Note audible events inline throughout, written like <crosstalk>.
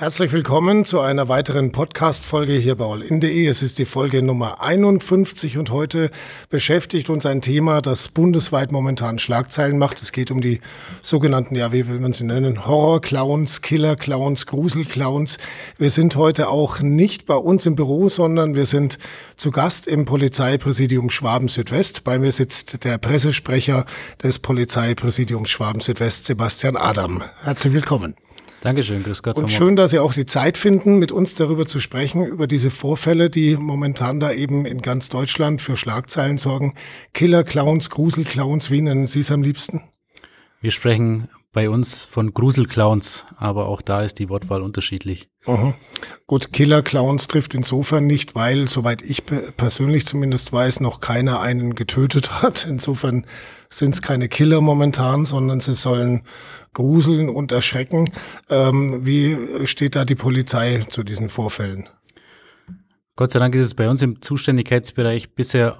Herzlich willkommen zu einer weiteren Podcast-Folge hier bei allin.de. Es ist die Folge Nummer 51 und heute beschäftigt uns ein Thema, das bundesweit momentan Schlagzeilen macht. Es geht um die sogenannten, ja, wie will man sie nennen, Horror-Clowns, Killer-Clowns, Grusel-Clowns. Wir sind heute auch nicht bei uns im Büro, sondern wir sind zu Gast im Polizeipräsidium Schwaben Südwest. Bei mir sitzt der Pressesprecher des Polizeipräsidiums Schwaben Südwest, Sebastian Adam. Herzlich willkommen. Dankeschön, grüß Gott. Und schön, dass Sie auch die Zeit finden, mit uns darüber zu sprechen, über diese Vorfälle, die momentan da eben in ganz Deutschland für Schlagzeilen sorgen. Killer, Clowns, Grusel-Clowns, wie nennen Sie es am liebsten? Wir sprechen bei uns von Gruselclowns, aber auch da ist die Wortwahl unterschiedlich. Mhm. Gut, Killer-Clowns trifft insofern nicht, weil, soweit ich persönlich zumindest weiß, noch keiner einen getötet <laughs> hat. Insofern sind es keine Killer momentan, sondern sie sollen gruseln und erschrecken. Ähm, wie steht da die Polizei zu diesen Vorfällen? Gott sei Dank ist es bei uns im Zuständigkeitsbereich bisher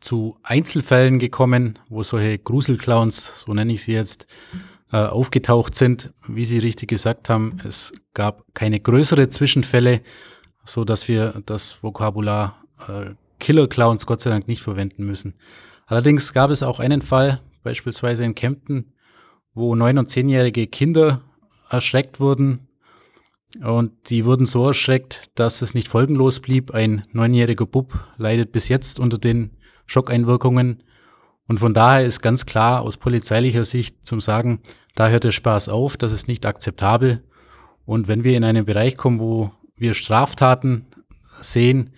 zu Einzelfällen gekommen, wo solche Gruselclowns, so nenne ich sie jetzt, äh, aufgetaucht sind. Wie Sie richtig gesagt haben, es gab keine größere Zwischenfälle, so dass wir das Vokabular äh, Killer Clowns Gott sei Dank nicht verwenden müssen. Allerdings gab es auch einen Fall, beispielsweise in Kempten, wo neun- und zehnjährige Kinder erschreckt wurden. Und die wurden so erschreckt, dass es nicht folgenlos blieb. Ein neunjähriger Bub leidet bis jetzt unter den Schockeinwirkungen. Und von daher ist ganz klar aus polizeilicher Sicht zum Sagen, da hört der Spaß auf, das ist nicht akzeptabel. Und wenn wir in einen Bereich kommen, wo wir Straftaten sehen,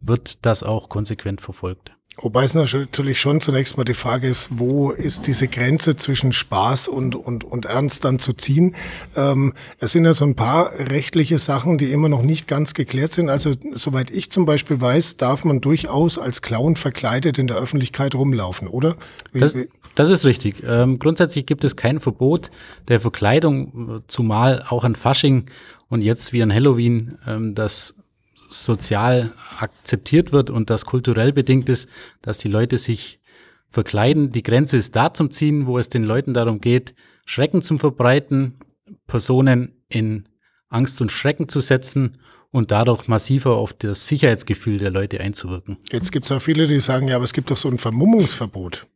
wird das auch konsequent verfolgt. Wobei es natürlich schon zunächst mal die Frage ist, wo ist diese Grenze zwischen Spaß und, und, und Ernst dann zu ziehen? Ähm, es sind ja so ein paar rechtliche Sachen, die immer noch nicht ganz geklärt sind. Also soweit ich zum Beispiel weiß, darf man durchaus als Clown verkleidet in der Öffentlichkeit rumlaufen, oder? Das, das ist richtig. Ähm, grundsätzlich gibt es kein Verbot der Verkleidung, zumal auch an Fasching und jetzt wie an Halloween, ähm, das sozial akzeptiert wird und das kulturell bedingt ist, dass die Leute sich verkleiden. Die Grenze ist da zum Ziehen, wo es den Leuten darum geht, Schrecken zu verbreiten, Personen in Angst und Schrecken zu setzen und dadurch massiver auf das Sicherheitsgefühl der Leute einzuwirken. Jetzt gibt es auch viele, die sagen, ja, aber es gibt doch so ein Vermummungsverbot.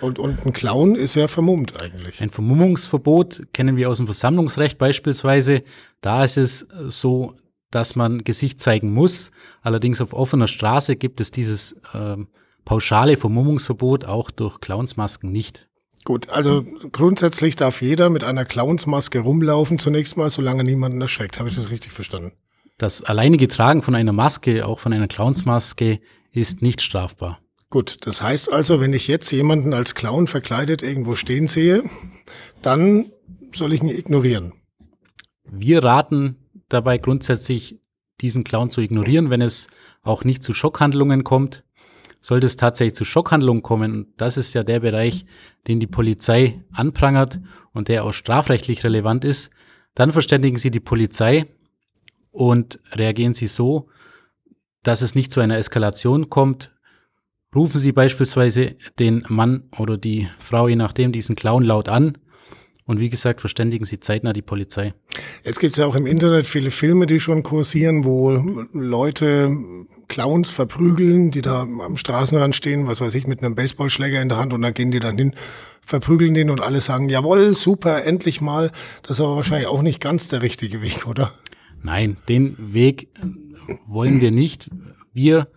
Und, und ein Clown ist ja vermummt eigentlich. Ein Vermummungsverbot kennen wir aus dem Versammlungsrecht beispielsweise. Da ist es so, dass man Gesicht zeigen muss. Allerdings auf offener Straße gibt es dieses ähm, pauschale Vermummungsverbot auch durch Clownsmasken nicht. Gut, also grundsätzlich darf jeder mit einer Clownsmaske rumlaufen, zunächst mal, solange niemanden erschreckt. Habe ich das richtig verstanden? Das alleinige Tragen von einer Maske, auch von einer Clownsmaske, ist nicht strafbar. Gut, das heißt also, wenn ich jetzt jemanden als Clown verkleidet irgendwo stehen sehe, dann soll ich ihn ignorieren. Wir raten dabei grundsätzlich diesen Clown zu ignorieren, wenn es auch nicht zu Schockhandlungen kommt. Sollte es tatsächlich zu Schockhandlungen kommen, das ist ja der Bereich, den die Polizei anprangert und der auch strafrechtlich relevant ist, dann verständigen Sie die Polizei und reagieren Sie so, dass es nicht zu einer Eskalation kommt. Rufen Sie beispielsweise den Mann oder die Frau, je nachdem, diesen Clown laut an und wie gesagt, verständigen Sie zeitnah die Polizei. Jetzt gibt es ja auch im Internet viele Filme, die schon kursieren, wo Leute Clowns verprügeln, die da am Straßenrand stehen, was weiß ich, mit einem Baseballschläger in der Hand und dann gehen die dann hin, verprügeln den und alle sagen, jawohl, super, endlich mal. Das ist aber wahrscheinlich auch nicht ganz der richtige Weg, oder? Nein, den Weg wollen wir nicht. Wir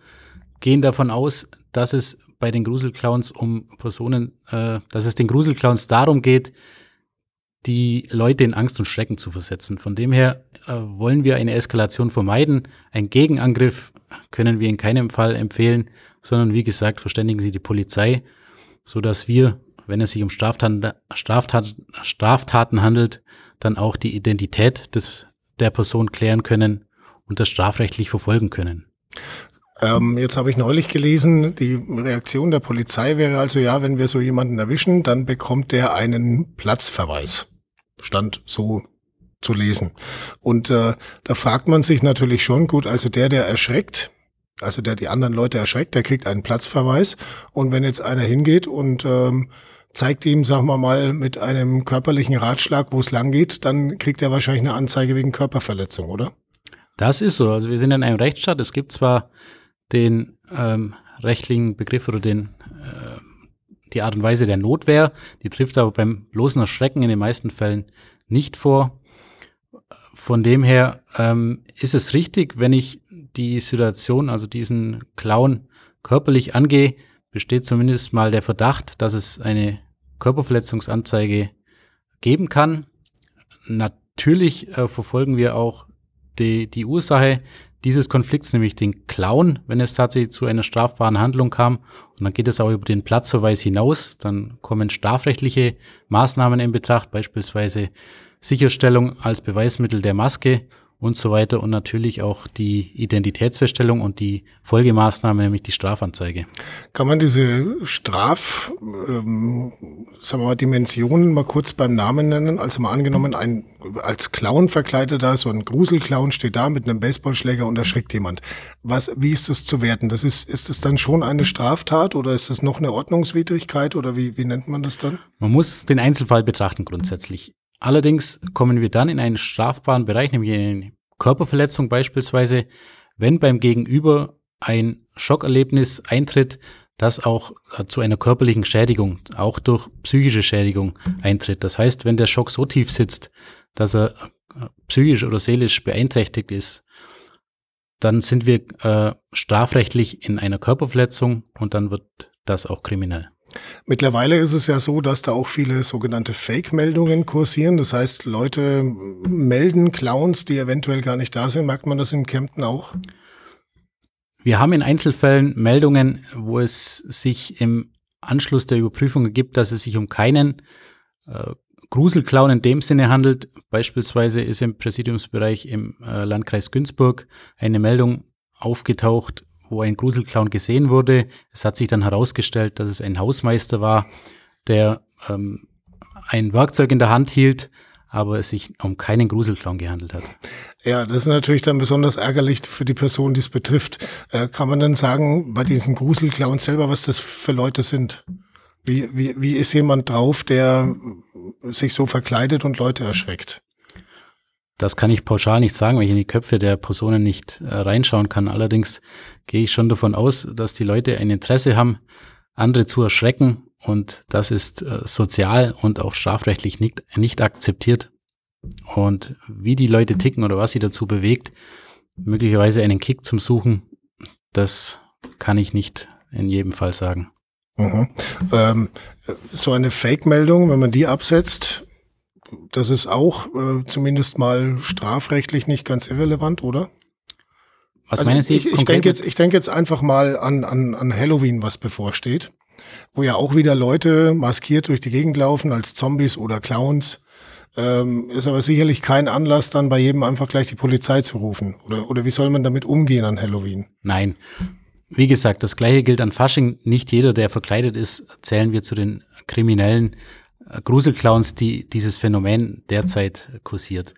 gehen davon aus, dass es bei den Gruselclowns um Personen, äh, dass es den Gruselclowns darum geht, die Leute in Angst und Schrecken zu versetzen. Von dem her äh, wollen wir eine Eskalation vermeiden. Ein Gegenangriff können wir in keinem Fall empfehlen, sondern wie gesagt, verständigen Sie die Polizei, so dass wir, wenn es sich um Straftaten, Straftaten, Straftaten handelt, dann auch die Identität des, der Person klären können und das strafrechtlich verfolgen können. Ähm, jetzt habe ich neulich gelesen, die Reaktion der Polizei wäre also, ja, wenn wir so jemanden erwischen, dann bekommt der einen Platzverweis stand so zu lesen. Und äh, da fragt man sich natürlich schon, gut, also der, der erschreckt, also der die anderen Leute erschreckt, der kriegt einen Platzverweis. Und wenn jetzt einer hingeht und ähm, zeigt ihm, sagen wir mal, mit einem körperlichen Ratschlag, wo es lang geht, dann kriegt er wahrscheinlich eine Anzeige wegen Körperverletzung, oder? Das ist so. Also wir sind in einem Rechtsstaat. Es gibt zwar den ähm, rechtlichen Begriff oder den äh, die Art und Weise der Notwehr, die trifft aber beim bloßen Erschrecken in den meisten Fällen nicht vor. Von dem her ähm, ist es richtig, wenn ich die Situation, also diesen Clown körperlich angehe, besteht zumindest mal der Verdacht, dass es eine Körperverletzungsanzeige geben kann. Natürlich äh, verfolgen wir auch die, die Ursache dieses Konflikts, nämlich den Clown, wenn es tatsächlich zu einer strafbaren Handlung kam. Und dann geht es auch über den Platzverweis hinaus. Dann kommen strafrechtliche Maßnahmen in Betracht, beispielsweise Sicherstellung als Beweismittel der Maske und so weiter und natürlich auch die Identitätsfeststellung und die Folgemaßnahme, nämlich die Strafanzeige. Kann man diese Straf, ähm, sagen wir mal, Dimensionen mal kurz beim Namen nennen? Also mal angenommen, ein als Clown verkleideter, so ein Gruselclown steht da mit einem Baseballschläger und erschreckt jemand. Was, wie ist das zu werten? Das ist, ist das dann schon eine Straftat oder ist das noch eine Ordnungswidrigkeit oder wie, wie nennt man das dann? Man muss den Einzelfall betrachten grundsätzlich. Allerdings kommen wir dann in einen strafbaren Bereich, nämlich eine Körperverletzung beispielsweise, wenn beim Gegenüber ein Schockerlebnis eintritt, das auch äh, zu einer körperlichen Schädigung, auch durch psychische Schädigung eintritt. Das heißt, wenn der Schock so tief sitzt, dass er äh, psychisch oder seelisch beeinträchtigt ist, dann sind wir äh, strafrechtlich in einer Körperverletzung und dann wird das auch kriminell. Mittlerweile ist es ja so, dass da auch viele sogenannte Fake-Meldungen kursieren. Das heißt, Leute melden Clowns, die eventuell gar nicht da sind. Merkt man das in Kempten auch? Wir haben in Einzelfällen Meldungen, wo es sich im Anschluss der Überprüfung ergibt, dass es sich um keinen äh, Gruselclown in dem Sinne handelt. Beispielsweise ist im Präsidiumsbereich im äh, Landkreis Günzburg eine Meldung aufgetaucht, wo ein Gruselclown gesehen wurde. Es hat sich dann herausgestellt, dass es ein Hausmeister war, der ähm, ein Werkzeug in der Hand hielt, aber es sich um keinen Gruselclown gehandelt hat. Ja, das ist natürlich dann besonders ärgerlich für die Person, die es betrifft. Äh, kann man dann sagen, bei diesen Gruselclowns selber, was das für Leute sind? Wie, wie, wie ist jemand drauf, der sich so verkleidet und Leute erschreckt? Das kann ich pauschal nicht sagen, weil ich in die Köpfe der Personen nicht äh, reinschauen kann. Allerdings gehe ich schon davon aus, dass die Leute ein Interesse haben, andere zu erschrecken und das ist äh, sozial und auch strafrechtlich nicht, nicht akzeptiert. Und wie die Leute ticken oder was sie dazu bewegt, möglicherweise einen Kick zum Suchen, das kann ich nicht in jedem Fall sagen. Mhm. Ähm, so eine Fake-Meldung, wenn man die absetzt, das ist auch äh, zumindest mal strafrechtlich nicht ganz irrelevant, oder? Was also meinen Sie? Ich, ich denke jetzt, ich denke jetzt einfach mal an, an, an Halloween, was bevorsteht, wo ja auch wieder Leute maskiert durch die Gegend laufen als Zombies oder Clowns. Ähm, ist aber sicherlich kein Anlass, dann bei jedem einfach gleich die Polizei zu rufen. Oder, oder wie soll man damit umgehen an Halloween? Nein. Wie gesagt, das gleiche gilt an Fasching. Nicht jeder, der verkleidet ist, zählen wir zu den Kriminellen. Gruselclowns, die dieses Phänomen derzeit kursiert.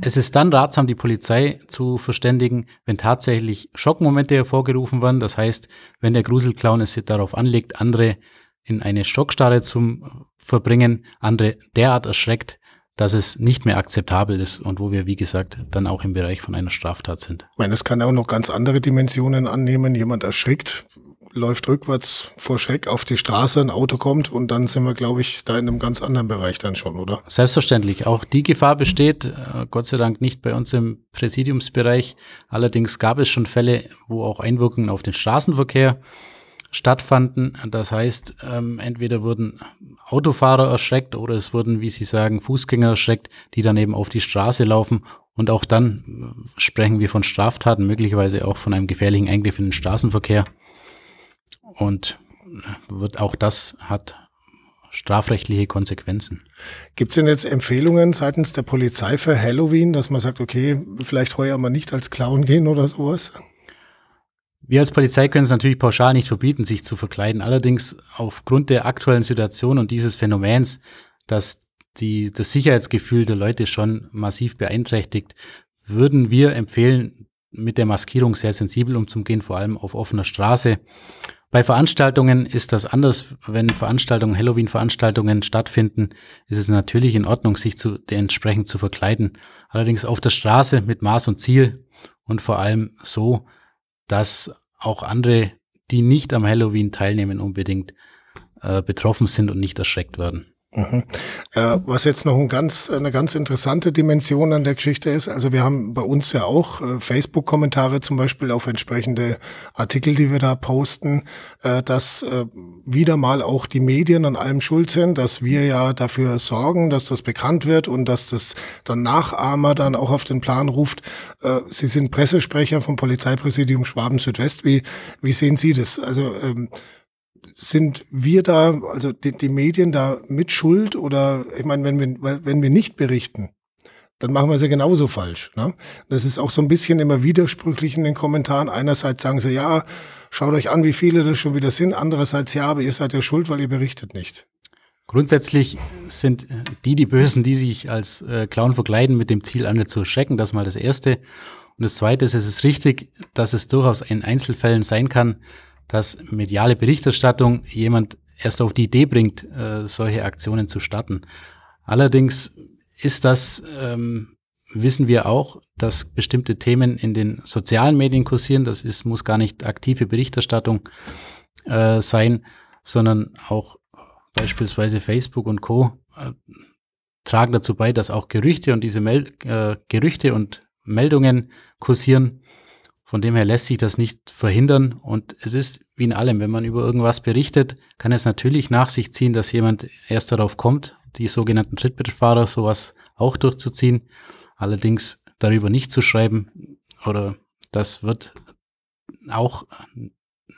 Es ist dann ratsam, die Polizei zu verständigen, wenn tatsächlich Schockmomente hervorgerufen werden. Das heißt, wenn der Gruselclown es darauf anlegt, andere in eine Schockstarre zu verbringen, andere derart erschreckt, dass es nicht mehr akzeptabel ist und wo wir, wie gesagt, dann auch im Bereich von einer Straftat sind. Ich meine, es kann auch noch ganz andere Dimensionen annehmen. Jemand erschrickt, läuft rückwärts vor Schreck auf die Straße, ein Auto kommt und dann sind wir, glaube ich, da in einem ganz anderen Bereich dann schon, oder? Selbstverständlich. Auch die Gefahr besteht, äh, Gott sei Dank nicht bei uns im Präsidiumsbereich. Allerdings gab es schon Fälle, wo auch Einwirkungen auf den Straßenverkehr stattfanden. Das heißt, ähm, entweder wurden Autofahrer erschreckt oder es wurden, wie Sie sagen, Fußgänger erschreckt, die dann eben auf die Straße laufen. Und auch dann äh, sprechen wir von Straftaten, möglicherweise auch von einem gefährlichen Eingriff in den Straßenverkehr. Und wird auch das hat strafrechtliche Konsequenzen. Gibt es denn jetzt Empfehlungen seitens der Polizei für Halloween, dass man sagt, okay, vielleicht heuer mal nicht als Clown gehen oder sowas? Wir als Polizei können es natürlich pauschal nicht verbieten, sich zu verkleiden. Allerdings aufgrund der aktuellen Situation und dieses Phänomens, dass die, das Sicherheitsgefühl der Leute schon massiv beeinträchtigt, würden wir empfehlen, mit der Maskierung sehr sensibel umzugehen, vor allem auf offener Straße Bei Veranstaltungen ist das anders. Wenn Veranstaltungen, Halloween-Veranstaltungen stattfinden, ist es natürlich in Ordnung, sich zu, entsprechend zu verkleiden. Allerdings auf der Straße mit Maß und Ziel und vor allem so, dass auch andere, die nicht am Halloween teilnehmen, unbedingt äh, betroffen sind und nicht erschreckt werden. Mhm. Äh, was jetzt noch ein ganz, eine ganz interessante Dimension an der Geschichte ist, also wir haben bei uns ja auch äh, Facebook-Kommentare zum Beispiel auf entsprechende Artikel, die wir da posten, äh, dass äh, wieder mal auch die Medien an allem schuld sind, dass wir ja dafür sorgen, dass das bekannt wird und dass das dann Nachahmer dann auch auf den Plan ruft. Äh, Sie sind Pressesprecher vom Polizeipräsidium Schwaben Südwest. Wie, wie sehen Sie das? Also ähm, sind wir da, also die, die Medien da mit Schuld oder ich meine, wenn wir, wenn wir nicht berichten, dann machen wir es ja genauso falsch. Ne? Das ist auch so ein bisschen immer widersprüchlich in den Kommentaren. Einerseits sagen sie, ja, schaut euch an, wie viele das schon wieder sind. Andererseits, ja, aber ihr seid ja schuld, weil ihr berichtet nicht. Grundsätzlich sind die die Bösen, die sich als äh, Clown verkleiden, mit dem Ziel, andere zu erschrecken. Das ist mal das Erste. Und das Zweite ist, es ist richtig, dass es durchaus in Einzelfällen sein kann, dass mediale Berichterstattung jemand erst auf die Idee bringt, äh, solche Aktionen zu starten. Allerdings ist das, ähm, wissen wir auch, dass bestimmte Themen in den sozialen Medien kursieren. Das ist, muss gar nicht aktive Berichterstattung äh, sein, sondern auch beispielsweise Facebook und Co. Äh, tragen dazu bei, dass auch Gerüchte und diese Mel äh, Gerüchte und Meldungen kursieren, von dem her lässt sich das nicht verhindern und es ist wie in allem, wenn man über irgendwas berichtet, kann es natürlich nach sich ziehen, dass jemand erst darauf kommt, die sogenannten Trittbrettfahrer sowas auch durchzuziehen. Allerdings darüber nicht zu schreiben oder das wird auch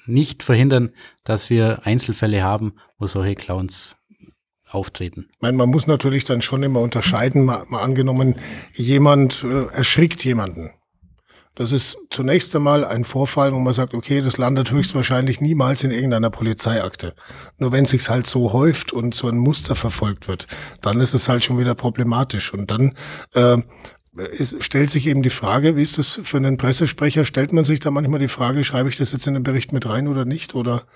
nicht verhindern, dass wir Einzelfälle haben, wo solche Clowns auftreten. Meine, man muss natürlich dann schon immer unterscheiden, mal, mal angenommen, jemand äh, erschrickt jemanden. Das ist zunächst einmal ein Vorfall, wo man sagt, okay, das landet höchstwahrscheinlich niemals in irgendeiner Polizeiakte. Nur wenn sich's halt so häuft und so ein Muster verfolgt wird, dann ist es halt schon wieder problematisch. Und dann äh, es stellt sich eben die Frage, wie ist das für einen Pressesprecher? Stellt man sich da manchmal die Frage, schreibe ich das jetzt in den Bericht mit rein oder nicht? Oder?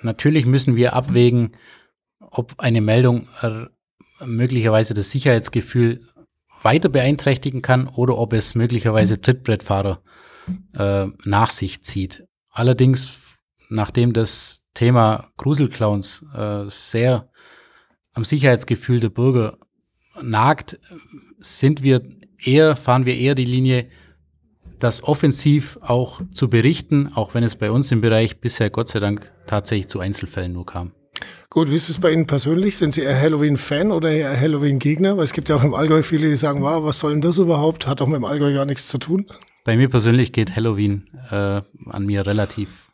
Natürlich müssen wir abwägen, ob eine Meldung äh, möglicherweise das Sicherheitsgefühl weiter beeinträchtigen kann oder ob es möglicherweise Trittbrettfahrer äh, nach sich zieht. Allerdings, nachdem das Thema Gruselclowns äh, sehr am Sicherheitsgefühl der Bürger nagt, sind wir eher, fahren wir eher die Linie, das offensiv auch zu berichten, auch wenn es bei uns im Bereich bisher Gott sei Dank tatsächlich zu Einzelfällen nur kam. Gut, wie ist es bei Ihnen persönlich? Sind Sie eher Halloween-Fan oder eher Halloween-Gegner? Weil es gibt ja auch im Allgäu viele, die sagen, wow, was soll denn das überhaupt? Hat doch mit dem Allgäu gar nichts zu tun. Bei mir persönlich geht Halloween äh, an mir relativ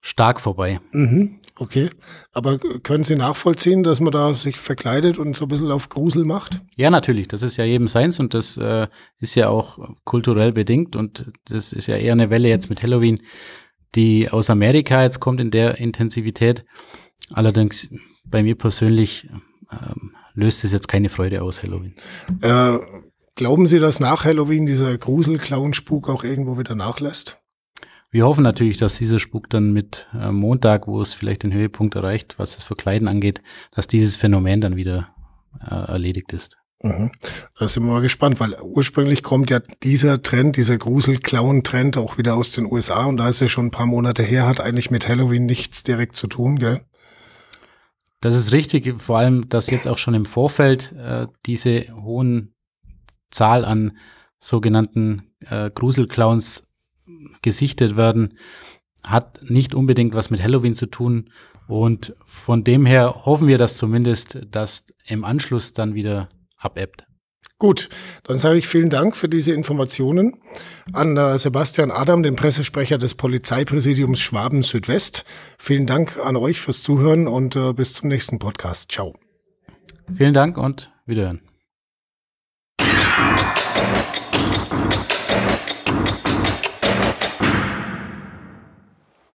stark vorbei. Mhm, okay. Aber können Sie nachvollziehen, dass man da sich verkleidet und so ein bisschen auf Grusel macht? Ja, natürlich. Das ist ja jedem seins und das äh, ist ja auch kulturell bedingt und das ist ja eher eine Welle jetzt mit Halloween, die aus Amerika jetzt kommt in der Intensivität. Allerdings bei mir persönlich ähm, löst es jetzt keine Freude aus, Halloween. Äh, glauben Sie, dass nach Halloween dieser Grusel-Clown-Spuk auch irgendwo wieder nachlässt? Wir hoffen natürlich, dass dieser Spuk dann mit äh, Montag, wo es vielleicht den Höhepunkt erreicht, was das Verkleiden angeht, dass dieses Phänomen dann wieder äh, erledigt ist. Mhm. Da sind wir mal gespannt, weil ursprünglich kommt ja dieser Trend, dieser Grusel-Clown-Trend auch wieder aus den USA und da ist ja schon ein paar Monate her, hat eigentlich mit Halloween nichts direkt zu tun, gell? Das ist richtig, vor allem, dass jetzt auch schon im Vorfeld äh, diese hohen Zahl an sogenannten äh, Gruselclowns gesichtet werden, hat nicht unbedingt was mit Halloween zu tun. Und von dem her hoffen wir das zumindest, dass im Anschluss dann wieder abebbt. Gut, dann sage ich vielen Dank für diese Informationen an äh, Sebastian Adam, den Pressesprecher des Polizeipräsidiums Schwaben Südwest. Vielen Dank an euch fürs Zuhören und äh, bis zum nächsten Podcast. Ciao. Vielen Dank und wiederhören.